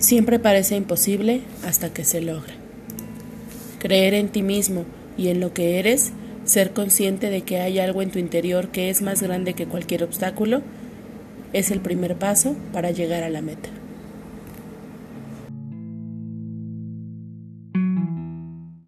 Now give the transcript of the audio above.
Siempre parece imposible hasta que se logra. Creer en ti mismo y en lo que eres, ser consciente de que hay algo en tu interior que es más grande que cualquier obstáculo, es el primer paso para llegar a la meta.